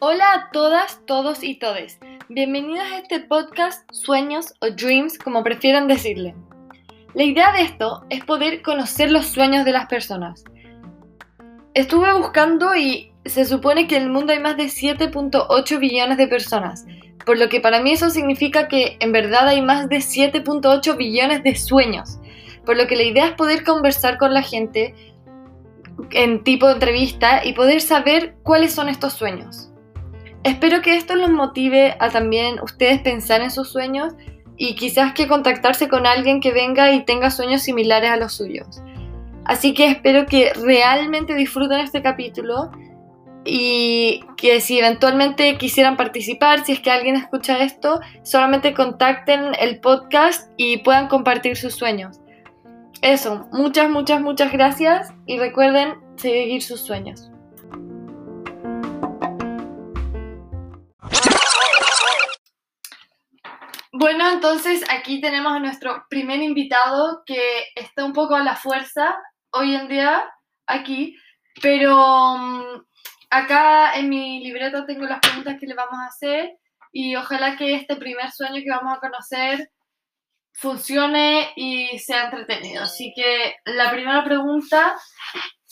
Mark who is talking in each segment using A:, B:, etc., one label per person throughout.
A: Hola a todas, todos y todes. Bienvenidos a este podcast Sueños o Dreams, como prefieran decirle. La idea de esto es poder conocer los sueños de las personas. Estuve buscando y se supone que en el mundo hay más de 7.8 billones de personas, por lo que para mí eso significa que en verdad hay más de 7.8 billones de sueños, por lo que la idea es poder conversar con la gente en tipo de entrevista y poder saber cuáles son estos sueños. Espero que esto los motive a también ustedes pensar en sus sueños y quizás que contactarse con alguien que venga y tenga sueños similares a los suyos. Así que espero que realmente disfruten este capítulo y que si eventualmente quisieran participar, si es que alguien escucha esto, solamente contacten el podcast y puedan compartir sus sueños. Eso, muchas, muchas, muchas gracias y recuerden seguir sus sueños. Bueno, entonces aquí tenemos a nuestro primer invitado que está un poco a la fuerza hoy en día aquí, pero mm, acá en mi libreta tengo las preguntas que le vamos a hacer y ojalá que este primer sueño que vamos a conocer funcione y sea entretenido. Así que la primera pregunta,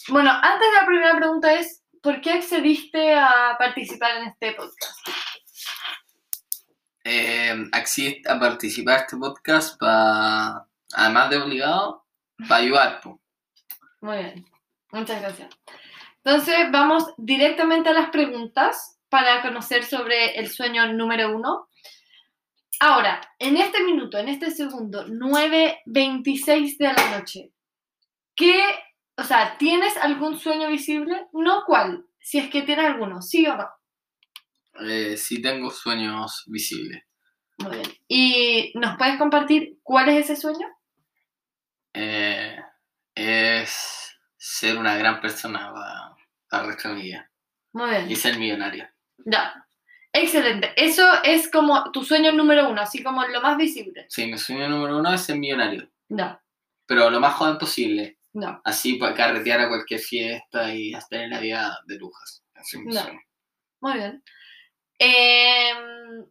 A: bueno, antes de la primera pregunta es, ¿por qué accediste a participar en este podcast?
B: Eh, accedí a participar en este podcast para, además de obligado, para ayudar. po.
A: Muy bien, muchas gracias. Entonces vamos directamente a las preguntas para conocer sobre el sueño número uno. Ahora, en este minuto, en este segundo, 9.26 de la noche, ¿qué, o sea, ¿tienes algún sueño visible? No cuál, si es que tienes alguno, sí o no.
B: Eh, sí tengo sueños visibles.
A: Muy bien. ¿Y nos puedes compartir cuál es ese sueño?
B: Eh, es ser una gran persona para, para vida
A: Muy bien.
B: y ser millonario.
A: Ya. Excelente. Eso es como tu sueño número uno, así como lo más visible.
B: Sí, mi sueño número uno es ser millonario,
A: No,
B: pero lo más joven posible.
A: no.
B: Así para carretear a cualquier fiesta y hasta en la vida de lujas. Mi
A: No.
B: sueño.
A: Muy bien. Em,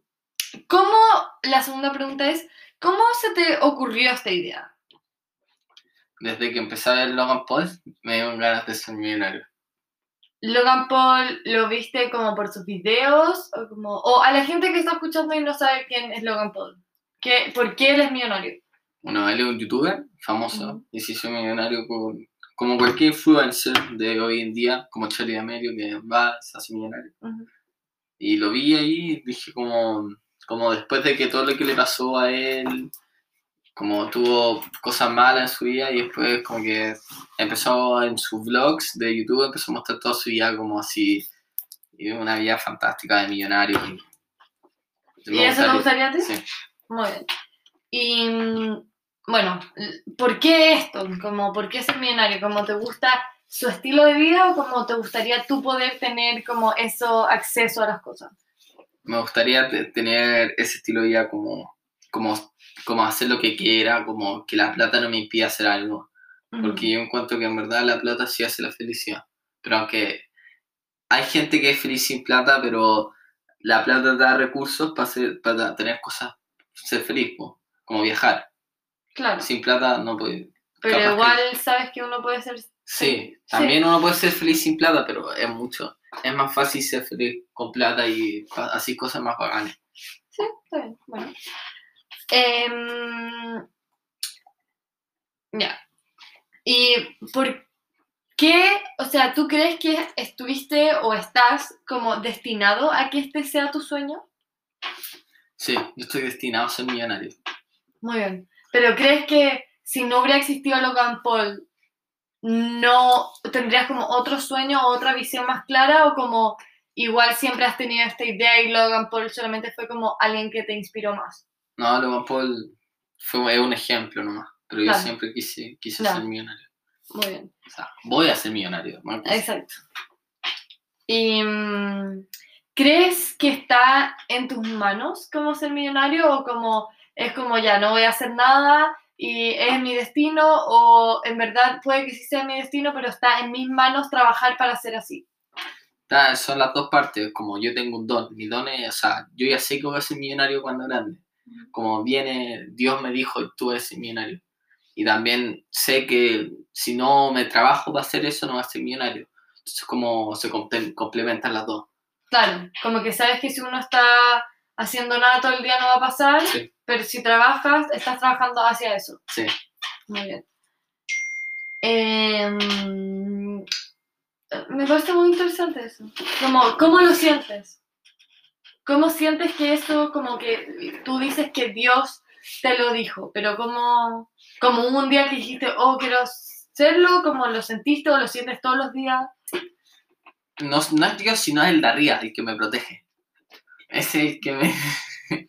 A: ¿Cómo, la segunda pregunta es, ¿cómo se te ocurrió esta idea?
B: Desde que empecé a ver Logan Paul, me dieron ganas de ser millonario.
A: Logan Paul lo viste como por sus videos o como o a la gente que está escuchando y no sabe quién es Logan Paul. ¿Qué, ¿Por qué él es millonario?
B: Bueno, él es un youtuber famoso
A: Ujú.
B: y se hizo millonario por, como cualquier influencer de hoy en día, como Charlie D'Amelio, que va, se hace millonario.
A: Ujú.
B: Y lo vi ahí y dije como, como después de que todo lo que le pasó a él, como tuvo cosas malas en su vida y después como que empezó en sus vlogs de YouTube, empezó a mostrar toda su vida como así, una vida fantástica de millonario. Y,
A: ¿Y eso te gustaría a ti?
B: Sí.
A: Muy bien. Y mm, bueno, ¿por qué esto? Como, ¿Por qué ser millonario? ¿Cómo te gusta su estilo de vida o como te gustaría tú poder tener como eso acceso a las cosas?
B: me gustaría te- tener ese estilo de vida como, como, como hacer lo que quiera, como que la plata no me impida hacer algo. Porque yo encuentro que en verdad la plata sí hace la felicidad. Pero aunque hay gente que es feliz sin plata, pero la plata da recursos para, hacer- para tener cosas, ser feliz, po, como viajar.
A: Claro.
B: Sin plata no puede.
A: Pero
B: capaz que-
A: igual sabes que uno puede ser...
B: Sí, también uno puede ser feliz sin plata, pero es mucho. Es más fácil ser feliz con plata y así cosas más bacanas.
A: Sí, está bien. Bueno. Em, ya. ¿Y por qué, o sea, tú crees que estuviste o estás como destinado a que este sea tu sueño?
B: Sí, yo estoy destinado a ser millonario.
A: Muy bien. Pero ¿crees que si no hubiera existido Logan Paul, no tendrías como otro sueño o otra visión más clara o como igual siempre has tenido esta idea y Logan Paul solamente fue como alguien que te inspiró más?
B: No, Logan Paul fue, es un ejemplo nomás, pero yo siempre quise, quise
A: Claro.
B: ser millonario.
A: Muy bien.
B: O sea, voy a ser millonario. Marcos.
A: Exacto. ¿Y mm, crees que está en tus manos como ser millonario o como es como ya no voy a hacer nada y es mi destino o en verdad puede que sí sea mi destino, pero está en mis manos trabajar para ser así.
B: Son las dos partes, como yo tengo un don, mi don es, o sea, yo ya sé que voy a ser millonario cuando grande, como viene, Dios me dijo, tú eres millonario. Y también sé que si no me trabajo para hacer eso, no voy a ser millonario. Entonces, como se comple- complementan las dos.
A: Claro, como que sabes que si uno está haciendo nada todo el día no va a pasar,
B: Sí.
A: pero si trabajas, estás trabajando hacia eso.
B: Sí.
A: Muy bien. Em, me parece muy interesante eso. Como, ¿Cómo lo sientes? ¿Cómo sientes que eso, como que tú dices que Dios te lo dijo, pero como, como un día que dijiste, oh, quiero serlo, como lo sentiste o lo sientes todos los días?
B: No, no es Dios, sino es el de arriba, el que me protege. Es el que me...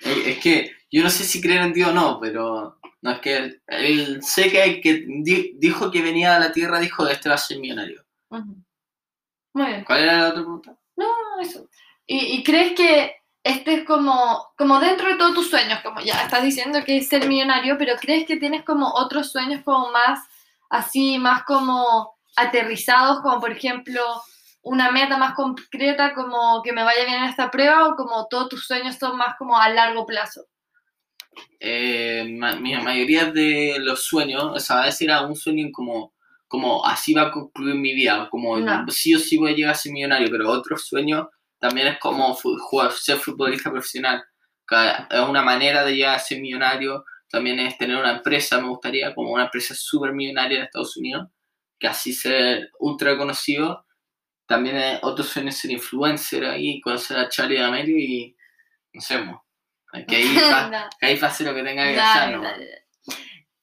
B: es que yo no sé si creer en Dios o no, pero no es que él, él- sé que el que di- dijo que venía a la tierra dijo este va a ser millonario.
A: Muy bien.
B: ¿Cuál era la otra pregunta?
A: No, eso. ¿Y, y crees que este es como, como dentro de todos tus sueños, como ya estás diciendo que es ser millonario, pero crees que tienes como otros sueños como más así, más como aterrizados, como por ejemplo una meta más concreta, como que me vaya bien en esta prueba, o como todos tus sueños son más como a largo plazo?
B: Eh, ma- mi mayoría de los sueños, o sea, ese era un sueño como, como así va a concluir mi vida, como
A: Ya.
B: sí o sí voy a llegar a ser millonario, pero otro sueño también es como jugar, ser futbolista profesional, es una manera de llegar a ser millonario, también es tener una empresa, me gustaría, como una empresa súper millonaria en Estados Unidos, que así ser ultra conocido, también es otro sueño es ser influencer ahí, conocer a Charlie D'Amelio y, no sé, mo, que ahí va-
A: Da-
B: que ahí pase lo que tenga que hacer, ¿no?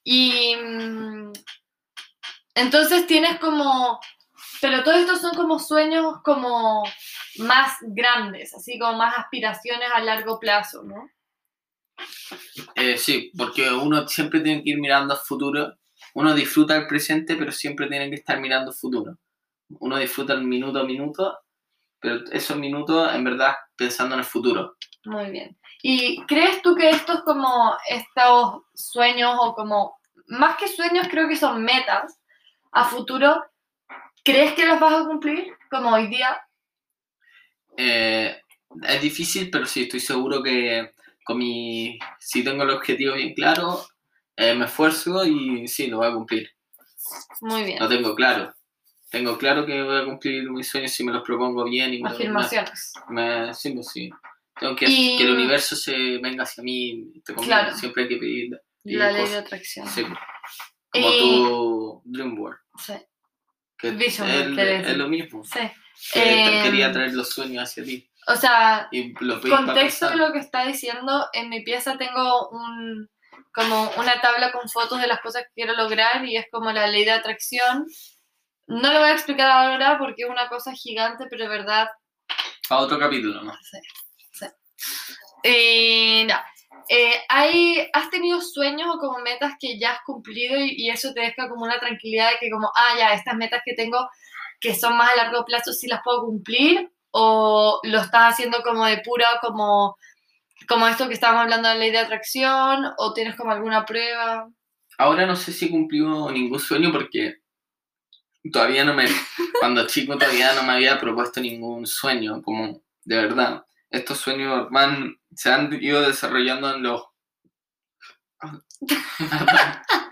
A: Y mm, entonces tienes como, pero todos estos son como sueños como más grandes, así como más aspiraciones a largo plazo, ¿no?
B: Eh, sí, porque uno siempre tiene que ir mirando al futuro. Uno disfruta el presente, pero siempre tiene que estar mirando al futuro. Uno disfruta el minuto a minuto, pero esos minutos en verdad pensando en el futuro.
A: Muy bien. ¿Y crees tú que estos como estos sueños o como, más que sueños creo que son metas a futuro, ¿crees que los vas a cumplir como hoy día?
B: Eh, es difícil, pero sí, estoy seguro que con mi, si tengo el objetivo bien claro, eh, me esfuerzo y sí, lo voy a cumplir.
A: Muy bien.
B: Lo tengo claro. Tengo claro que voy a cumplir mis sueños si me los propongo bien y me, me-
A: Afirmaciones.
B: Me, sí, pues sí. Tengo que,
A: Y-
B: que el universo se venga hacia mí. te
A: Claro.
B: Siempre hay que pedir.
A: La ley de atracción.
B: Sí. Como
A: Y-
B: tu Dream World.
A: Sí.
B: Que
A: Vision
B: es, es lo mismo.
A: sí.
B: Que te
A: Em,
B: quería traer los sueños hacia ti.
A: O sea,
B: Y
A: contexto de lo que está diciendo, en mi pieza tengo un como una tabla con fotos de las cosas que quiero lograr y es como la ley de atracción. No lo voy a explicar ahora porque es una cosa gigante, pero de verdad
B: Para otro capítulo, ¿no?
A: Sí, sí. Eh, no. Eh, hay, ¿Has tenido sueños o como metas que ya has cumplido y, y eso te deja como una tranquilidad de que como, ah, ya, estas metas que tengo que son más a largo plazo, sí las puedo cumplir? ¿O lo estás haciendo como de pura, como, como esto que estábamos hablando de la ley de atracción? ¿O tienes como alguna prueba?
B: Ahora no sé si he cumplido ningún sueño porque todavía no me. Cuando chico todavía no me había propuesto ningún sueño, como de verdad. Estos sueños van, se han ido desarrollando en los.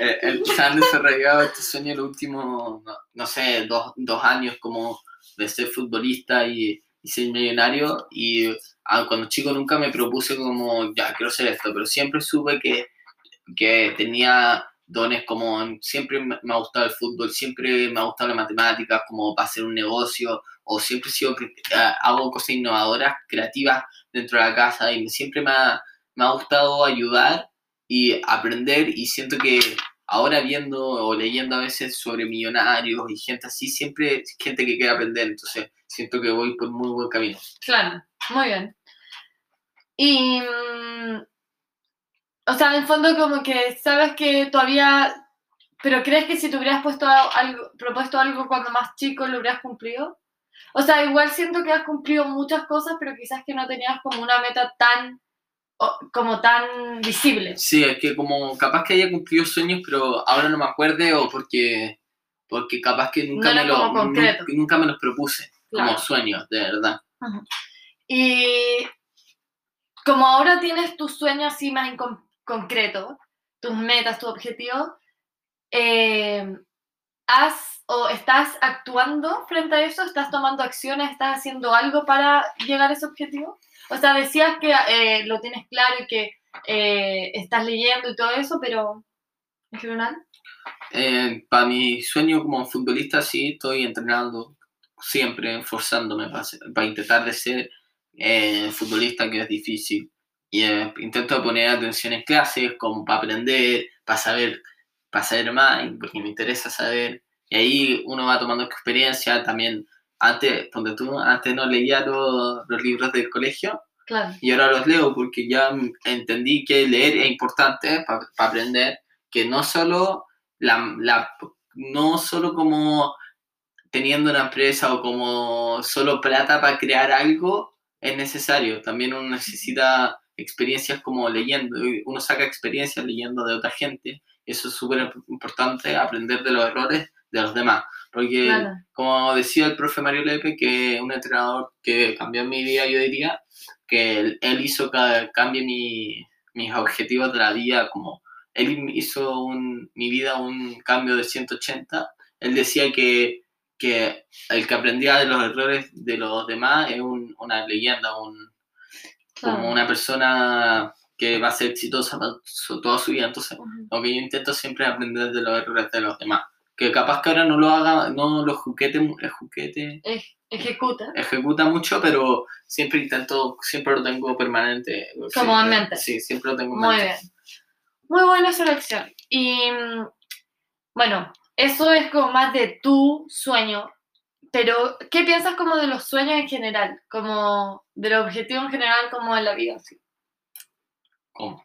B: Eh, eh, se han desarrollado estos sueños en los últimos, no, no sé, dos, dos años como de ser futbolista y, y ser millonario. Y ah, cuando chico nunca me propuse como, ya, quiero ser esto, pero siempre supe que, que tenía dones como, siempre me ha gustado el fútbol, siempre me ha gustado la matemática, como para hacer un negocio, o siempre cre- ah, hago cosas innovadoras, creativas dentro de la casa y siempre me ha, me ha gustado ayudar y aprender y siento que ahora viendo o leyendo a veces sobre millonarios y gente así, siempre gente que quiere aprender, entonces siento que voy por muy buen camino.
A: Claro, muy bien. Y, mm, o sea, en fondo como que sabes que todavía, pero crees que si te hubieras puesto algo, propuesto algo cuando más chico lo hubieras cumplido? O sea, igual siento que has cumplido muchas cosas, pero quizás que no tenías como una meta tan como tan visibles.
B: Sí, es que como capaz que haya cumplido sueños, pero ahora no me acuerde o porque, porque capaz que nunca,
A: No
B: me, lo, nunca me los propuse
A: Claro.
B: como sueños, de verdad.
A: Y como ahora tienes tus sueños así más en con- concreto, tus metas, tus objetivos, eh, ¿has o estás actuando frente a eso? ¿Estás tomando acciones? ¿Estás haciendo algo para llegar a ese objetivo? O sea, decías que eh, lo tienes claro y que eh, estás leyendo y todo eso, pero en general.
B: Eh, para mi sueño como futbolista sí estoy entrenando siempre, esforzándome para, para intentar de ser eh, futbolista, que es difícil. Y eh, intento poner atención en clases, como para aprender, para saber, para saber más, porque me interesa saber. Y ahí uno va tomando experiencia también. Antes, donde tú, antes no leía los, los libros del colegio,
A: Claro.
B: y ahora los leo porque ya entendí que leer es importante para aprender, que no solo, la, la- no solo como teniendo una empresa o como solo plata para crear algo es necesario, también uno necesita experiencias como leyendo, uno saca experiencias leyendo de otra gente, eso es súper importante, aprender de los errores de los demás, porque
A: Claro.
B: como decía el profe Mario Lepe, que es un entrenador que cambió mi vida, yo diría, que él, él hizo que cambie mi, mis objetivos de la vida, como él hizo un- mi vida un cambio de 180. Él decía que, que el que aprendía de los errores de los demás es un- una leyenda, un,
A: claro.
B: como una persona que va a ser exitosa toda su vida. Entonces,
A: Ujú.
B: lo que yo intento siempre es aprender de los errores de los demás. Que capaz que ahora no lo haga, no lo juguete
A: Ej- Ejecuta.
B: ejecuta mucho, pero siempre intento, siempre lo tengo permanente.
A: Como en mente.
B: Sí, siempre lo tengo en
A: Muy
B: mente.
A: bien. Muy buena selección. Y bueno, eso es como más de tu sueño. Pero, ¿qué piensas como de los sueños en general? Como de los objetivos en general, como en la vida. así?
B: ¿Cómo?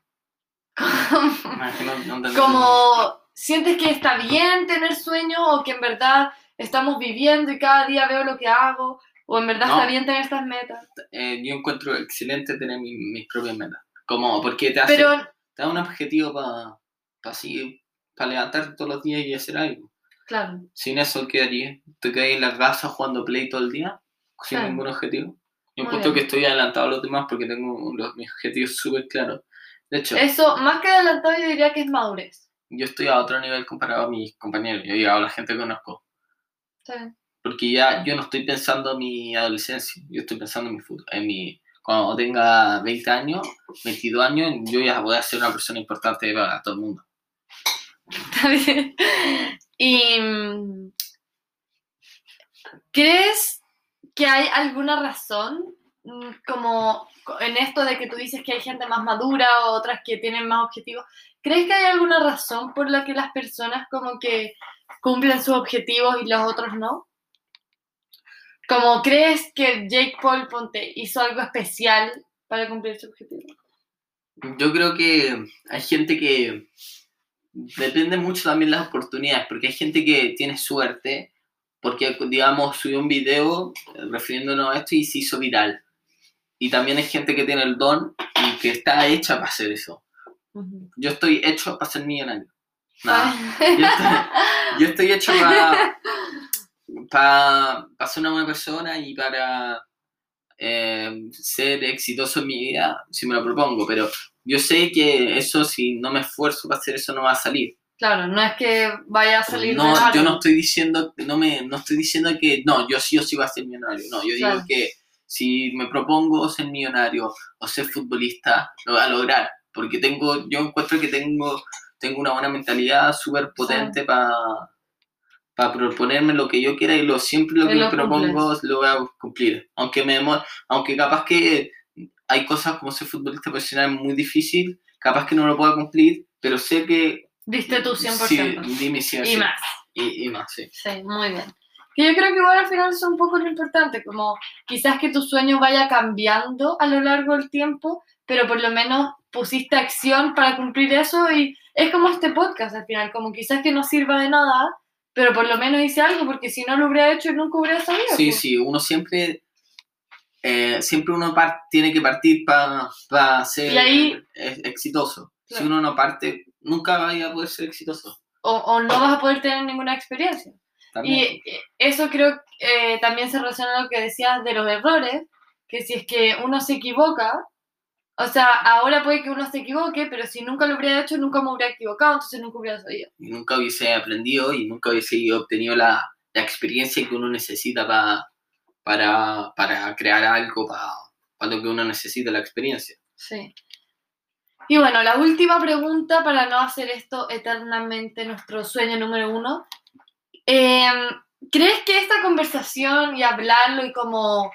B: Que no- no
A: como, ¿sientes que está bien tener sueños o que en verdad estamos viviendo y cada día veo lo que hago? ¿O en verdad
B: No.
A: está bien tener estas metas?
B: Eh, yo encuentro excelente tener mi- mis propias metas. Como, porque te hace,
A: Pero,
B: te da un objetivo para así, para levantarte todos los días y hacer algo.
A: claro,
B: Sin eso, ¿qué harías? ¿Te quedas en la casa jugando play todo el día? Sin
A: Claro.
B: ningún objetivo. Yo encuentro que estoy adelantado a los demás porque tengo los, mis objetivos súper claros. De hecho,
A: eso, más que adelantado, yo diría que es madurez.
B: yo estoy a otro nivel comparado a mis compañeros. Yo digo, a la gente que conozco.
A: Bien.
B: Porque ya yo no estoy pensando en mi adolescencia, yo estoy pensando en mi futuro. En mi, cuando tenga 20 años, 22 años, yo ya voy a ser una persona importante para todo el mundo.
A: Está bien. Y mm, ¿crees que hay alguna razón mm, como co- en esto de que tú dices que hay gente más madura o otras que tienen más objetivos? ¿Crees que hay alguna razón por la que las personas como que cumplen sus objetivos y los otros no? Como crees que Jake Paul Ponte hizo algo especial para cumplir su objetivo?
B: Yo creo que hay gente que depende mucho también las oportunidades, porque hay gente que tiene suerte, porque digamos subió un video eh, refiriéndonos a esto y se hizo viral. Y también hay gente que tiene el don y que está hecha para hacer eso. Yo estoy hecho para ser millonario. Nada. Yo estoy, yo estoy hecho para para ser una buena persona y para eh, ser exitoso en mi vida, si me lo propongo, pero yo sé que eso, si no me esfuerzo para hacer eso, no va a salir.
A: Claro, no es que vaya a salir
B: No, yo no estoy diciendo, no me, no estoy diciendo que no, yo sí o sí voy a ser millonario. No, yo
A: Claro.
B: digo que si me propongo ser millonario o ser futbolista, lo voy a lograr. Porque tengo, yo encuentro que tengo, tengo una buena mentalidad súper potente para proponerme lo que yo quiera y lo siempre lo
A: Y
B: que me propongo lo voy a cumplir. Aunque me demore- aunque capaz que hay cosas como ser futbolista profesional muy difícil, capaz que no lo pueda cumplir, pero sé que
A: Diste tu 100%.
B: Sí, dime si
A: y
B: así.
A: más.
B: Y, y más, sí.
A: Sí, muy bien. Que yo creo que igual al final es un poco lo importante, como quizás que tu sueño vaya cambiando a lo largo del tiempo, pero por lo menos pusiste acción para cumplir eso y es como este podcast al final, como quizás que no sirva de nada, pero por lo menos hice algo, porque si no lo hubiera hecho nunca hubiera sabido.
B: Sí,
A: pues.
B: sí, uno siempre eh, siempre uno tiene que partir para ser
A: ahí-
B: eh, exitoso. Si uno no parte, nunca vaya a poder ser exitoso.
A: O, o no vas a poder tener ninguna experiencia.
B: También.
A: Y eh, eso creo que eh, también se relaciona a lo que decías de los errores, que si es que uno se equivoca, o sea, ahora puede que uno se equivoque, pero si nunca lo hubiera hecho, nunca me hubiera equivocado, entonces nunca hubiera sabido.
B: y nunca hubiese aprendido y nunca hubiese obtenido la, la experiencia que uno necesita pa- para, para crear algo, para lo que uno necesita, la experiencia.
A: Sí. Y bueno, la última pregunta para no hacer esto eternamente nuestro sueño número uno. Em, ¿Crees que esta conversación y hablarlo y como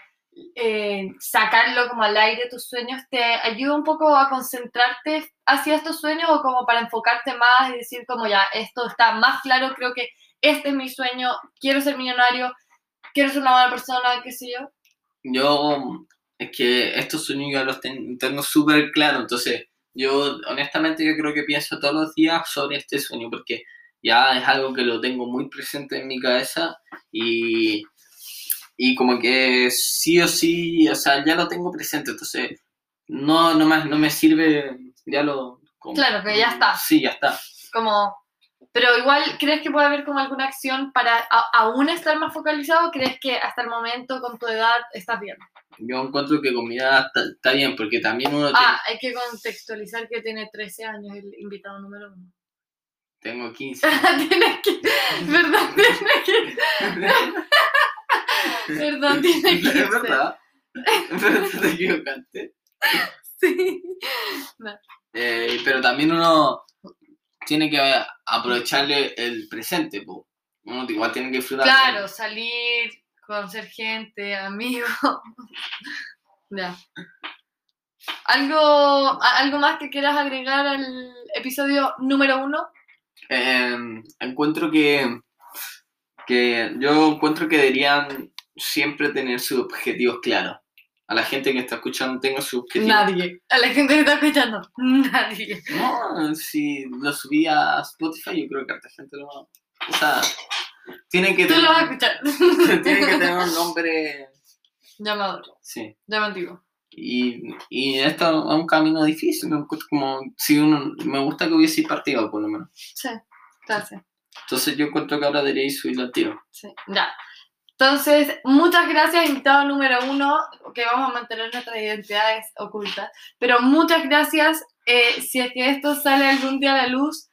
A: eh, sacarlo como al aire tus sueños te ayuda un poco a concentrarte hacia estos sueños o como para enfocarte más y decir como ya, esto está más claro, creo que este es mi sueño, quiero ser millonario, quiero ser una buena persona, qué sé yo?
B: Yo, es que estos sueños ya los ten- tengo súper claros, entonces yo honestamente yo creo que pienso todos los días sobre este sueño porque ya es algo que lo tengo muy presente en mi cabeza y, y como que sí o sí, o sea, ya lo tengo presente, entonces no, no, más, no me sirve, ya lo... como-
A: Claro, que ya está.
B: Sí, ya está.
A: como pero igual crees que puede haber como alguna acción para a- aún estar más focalizado o crees que hasta el momento con tu edad estás bien
B: Yo encuentro que con mi edad está, está bien porque también uno
A: ah hay que contextualizar que tiene 13 años el invitado número uno
B: tengo 15.
A: tienes que perdón tienes que perdón tienes que
B: ¿Es verdad? Pero te equivocaste.
A: sí
B: Eh, pero también uno tiene que aprovecharle el presente, po. Uno igual tiene que disfrutar.
A: claro salir conocer gente amigos ya algo algo más que quieras agregar al episodio número uno
B: Eh, encuentro que, que yo encuentro que deberían siempre tener sus objetivos claros. A la gente que está escuchando tenga sus objetivos.
A: Nadie. A la gente que está escuchando, nadie.
B: No, si lo subí a Spotify, yo creo que harta gente lo va. O sea, tiene que
A: Tú
B: tener,
A: lo vas a escuchar.
B: tiene que tener un nombre.
A: Llamador,
B: Sí.
A: llamativo.
B: Y, y esto es un camino difícil, como si uno, me gusta que hubiese partido por lo menos.
A: Sí, gracias.
B: Entonces yo encuentro que ahora deberíais subirlo al tiro.
A: Sí, ya. Entonces, muchas gracias, invitado número uno, que vamos a mantener nuestras identidades ocultas. Pero muchas gracias. eh, si es que esto sale algún día a la luz,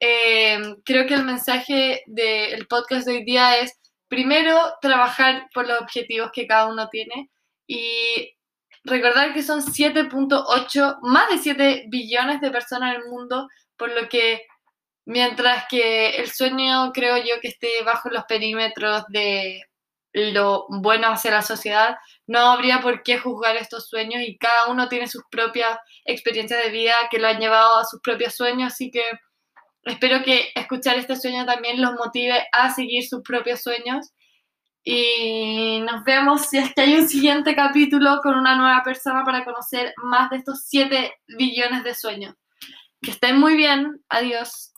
A: eh, creo que el mensaje del podcast de hoy día es, primero, trabajar por los objetivos que cada uno tiene y recordar que son 7.8, más de 7 billones de personas en el mundo, por lo que mientras que el sueño creo yo que esté bajo los perímetros de lo bueno hacia la sociedad, no habría por qué juzgar estos sueños y cada uno tiene sus propias experiencias de vida que lo han llevado a sus propios sueños, así que espero que escuchar este sueño también los motive a seguir sus propios sueños y nos vemos si es que hay un siguiente capítulo con una nueva persona para conocer más de estos 7 billones de sueños. Que estén muy bien, adiós.